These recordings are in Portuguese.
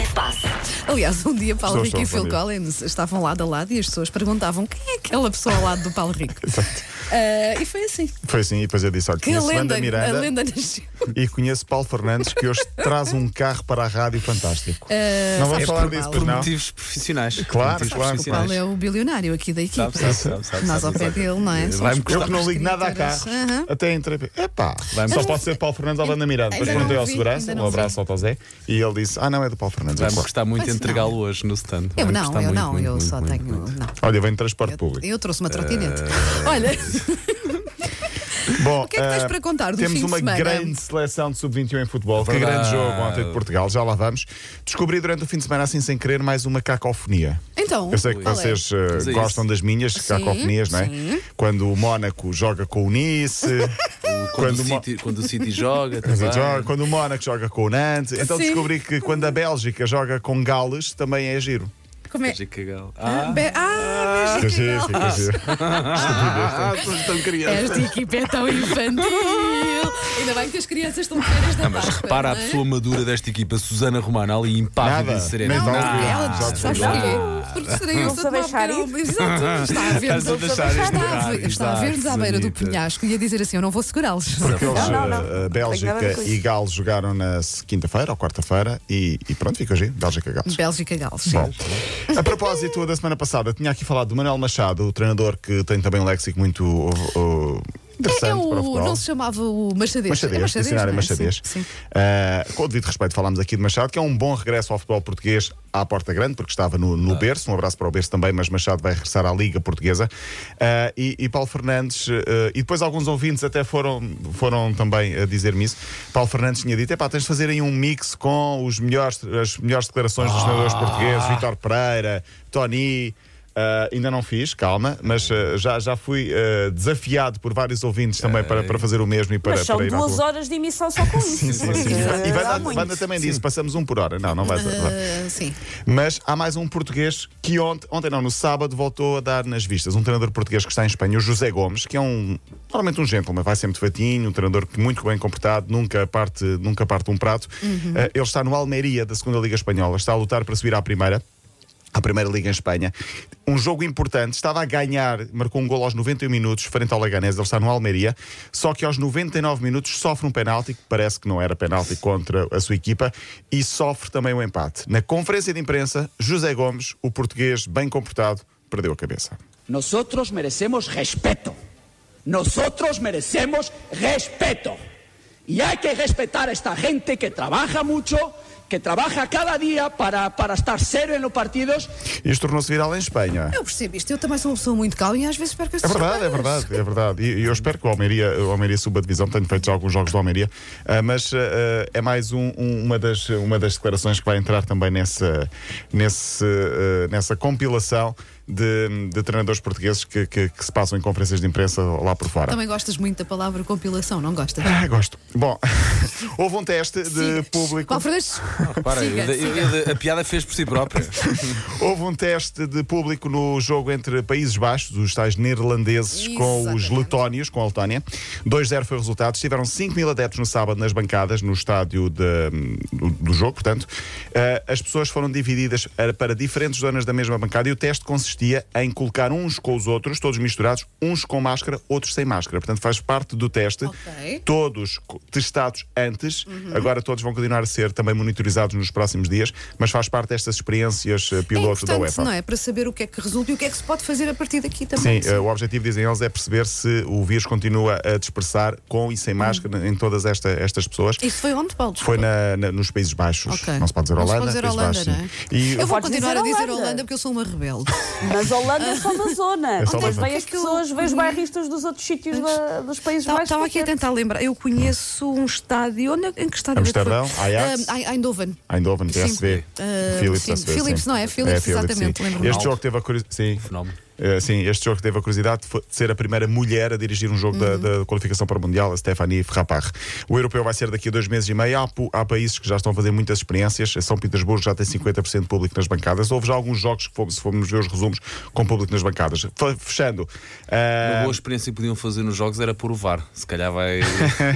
linha de passe. Aliás, um dia Paulo Estou, Rico e Phil Collins estavam lado a lado e as pessoas perguntavam quem é aquela pessoa ao lado do Paulo Rico. Ah, e foi assim. Foi assim, e depois eu disse: olha, Que a conheço lenda, Wanda a Miranda lenda nasceu. e conheço Paulo Fernandes, que hoje traz um carro para a rádio fantástico. Ah, não vamos sabes falar por disso, Por não? motivos profissionais. Claro, motivos claro, O profissionais. Paulo é o bilionário aqui da equipa. Sabe, sabe, sabe, sabe, Nós ao pé sabe. dele, não é? Vai-me Eu que não ligo nada a escritoras. carro. Aham. Até entrei. Epá, só pode ser Paulo Fernandes ou Wanda Miranda. Depois perguntei ao segurança, um abraço ao Tosé, e ele disse: Ah, não, é do Paulo Fernandes. Vai-me Eu, custar muito entregá-lo hoje no stand. Eu não, eu não, eu só tenho. Olha, vem de transporte público. eu trouxe uma trotinete. Olha, Bom, o que é que tens eh, para contar do Temos fim de uma semana? grande seleção de sub-21 em futebol. Que grande jogo ontem de Portugal, já lá vamos. Descobri durante o fim de semana, assim sem querer, mais uma cacofonia. então, Eu sei que é? vocês é gostam das minhas cacofonias, não é? sim. Quando o Mónaco joga com o Nice, Quando, Quando o City, quando o City joga, quando, também. joga- quando o Mónaco joga com o Nantes. Então Sim. descobri que quando a Bélgica joga com Gales, também é giro. Como é? Bélgica Gal. Ah, Ah, Be- ah, giro. ah, estás tão criança. Esta equipa é tão infantil. Ainda bem que as crianças estão férias da Mas Páscoa, repara a não é? pessoa madura desta equipa, Susana Romana, ali impávida Nada. e serena. Não, porque ver. ela sabes te porquê? Porque serei eu Não a deixar ir. Exato, está a ver-nos. A Está a Está a ver-nos à beira do penhasco e a dizer assim: Eu não vou segurá-los. Porque eles, Não, não, não. eh, nada a Bélgica e. Gales jogaram na quinta-feira ou quarta-feira e, e pronto, fica giro. Bélgica-Gales. Bélgica Gales. sim. Bom, a propósito da semana passada, tinha aqui falado do Manuel Machado, o treinador que tem também um léxico muito uh, interessante É para o o, futebol. não se chamava o Machadez. Machadez, é dicionário não é? Machadez. Sim, sim. Uh, com o devido respeito, falámos aqui de Machado, que é um bom regresso ao futebol português à porta grande, porque estava no, no berço. Um abraço para o berço também, mas Machado vai regressar à Liga Portuguesa. Uh, e, e Paulo Fernandes, uh, e depois alguns ouvintes até foram, foram também a dizer-me isso. Paulo Fernandes tinha dito: epá, tens de fazer aí um mix com os melhores, as melhores declarações dos treinadores portugueses, Vitor Pereira, Tony. Uh, ainda não fiz, calma, mas uh, já, já fui uh, desafiado por vários ouvintes também para, para fazer o mesmo e para, Mas são para duas horas de emissão só com isso. Sim, sim, sim. Eh, E Wanda, também disse: passamos um por hora. Não, não vai. Ah, sim. Mas há mais um português que ontem, ontem não, no sábado, voltou a dar nas vistas. Um treinador português que está em Espanha, o José Gomes, que é um, normalmente um gentleman, vai sempre de fatinho, um treinador que muito bem comportado, nunca parte, nunca parte um prato. Eh, ele está no Almeria da segunda Liga Espanhola, está a lutar para subir à primeira. À Primeira Liga em Espanha. Um jogo importante, estava a ganhar, marcou um gol aos 91 minutos, frente ao Leganés, ele está no Almeria, só que aos 99 minutos sofre um penalti, que parece que não era penalti contra a sua equipa, e sofre também o empate. Na conferência de imprensa, José Gomes, o português bem comportado, perdeu a cabeça. Nosotros merecemos respeto. Nosotros merecemos respeto. Y hay que respetar a esta gente que trabaja mucho, que trabaja cada día para, para estar serio en los partidos Isto tornou-se viral em Espanha. Eu percebo isto. Eu também sou uma pessoa muito calma e às vezes perco as É verdade, é verdade, é verdade. E, eu espero que o Almeria, o Almeria suba a divisão. Tenho feito já alguns jogos do Almeria, ah, mas ah, é mais um- um- uma, das, uma das declarações que vai entrar também nessa, nesse, ah, nessa compilação de, de treinadores portugueses que, que- que se passam em conferências de imprensa lá por fora. Também gostas muito da palavra compilação, não gostas? Ah, gosto. Bom, houve um teste de Siga. público. Paulo Fernandes, Repara, siga, eu- eu- siga. eu- a piada fez por si própria. Houve um teste de público no jogo entre Países Baixos, os tais neerlandeses, com os letónios, com a Letónia. 2-0 foi o resultado. Tiveram 5 mil adeptos no sábado nas bancadas, no estádio de- do, do jogo, portanto. Eh, as pessoas foram divididas para diferentes zonas da mesma bancada e o teste consistia em colocar uns com os outros, todos misturados, uns com máscara, outros sem máscara. Portanto, faz parte do teste. Ok. Todos testados antes, Uhum. agora todos vão continuar a ser também monitorizados nos próximos dias, mas faz parte destas experiências eh, É piloto da importante, UEFA. não é? Para saber o que é que resulta e o que é que se pode fazer a partir daqui também. Sim, eh, o objetivo, dizem eles, é perceber se o vírus continua a dispersar com e sem máscara em todas esta- estas pessoas. Isso foi onde, Paulo? Foi na- na- nos Países Baixos. Ok. Não se pode dizer Não se Holanda. pode dizer Holanda, Baixos, não é? sim. E Eu vou continuar dizer a dizer Holanda. Holanda porque eu sou uma rebelde. Mas Holanda é só da zona. É só Depois zona. vem as Que é pessoas, vêm os bairristas dos outros sítios da- dos países Estava baixos. estava aqui a tentar lembrar. Eu conheço um estádio. Onde, em que estádio? é Amsterdão? Ajax? Ah, Eindhoven. Eindhoven. PSV. Ah, Philips, sim, PSV, Philips, sim. não é? Philips, exatamente, sim. lembro-me. Este jogo teve a curiosidade. Sim. Fenómeno. Uh, sim, este jogo teve a curiosidade de ser a primeira mulher a dirigir um jogo da, da qualificação para o Mundial, a Stephanie Ferrapar. O europeu vai ser daqui a dois meses e meio. Há, há países que já estão a fazer muitas experiências. São Petersburgo já tem 50% de público nas bancadas. Houve já alguns jogos que, fomos, se formos ver os resumos, com público nas bancadas. Fe- Fechando, Uma uh, boa experiência que podiam fazer nos jogos era pôr o VAR. Se calhar vai.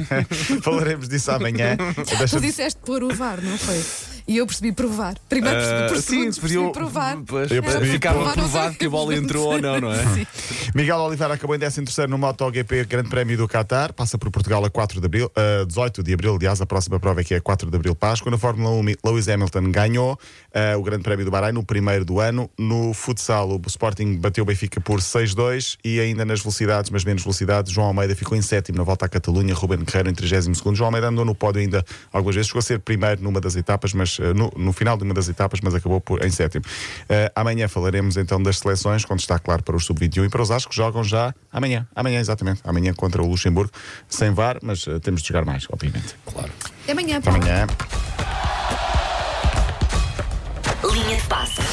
falaremos disso amanhã. Tu disseste pôr o VAR, não foi? E eu percebi provar. Primeiro percebi, Ah, por sim, segundo se percebi podiam. provar. Pois, Eu percebi ficava provar, provado que a bola entrou ou não, não é? Sim. Miguel Oliveira acabou em 13 no MotoGP Grande Prémio do Qatar, passa por Portugal a 4 de abril, a 18 de abril, aliás, a próxima prova é que é 4 de abril Páscoa. Na Fórmula 1, Lewis Hamilton ganhou eh, o Grande Prémio do Bahrein no primeiro do ano. No futsal, o Sporting bateu o Benfica por 6-2 e ainda nas velocidades, mas menos velocidades, João Almeida ficou em sétimo na volta à Catalunha, Ruben Guerreiro em 32 João Almeida andou no pódio ainda algumas vezes, chegou a ser primeiro numa das etapas, mas eh, no, no final de uma das etapas, mas acabou por, em sétimo. Eh, amanhã falaremos então das seleções, quando está claro para os sub-21 e para os Ascos que jogam já amanhã. Amanhã, exatamente. Amanhã contra o Luxemburgo, sem VAR, mas eh, temos de jogar mais, obviamente. Claro. Até amanhã, Paulo. Amanhã. Linha de passe.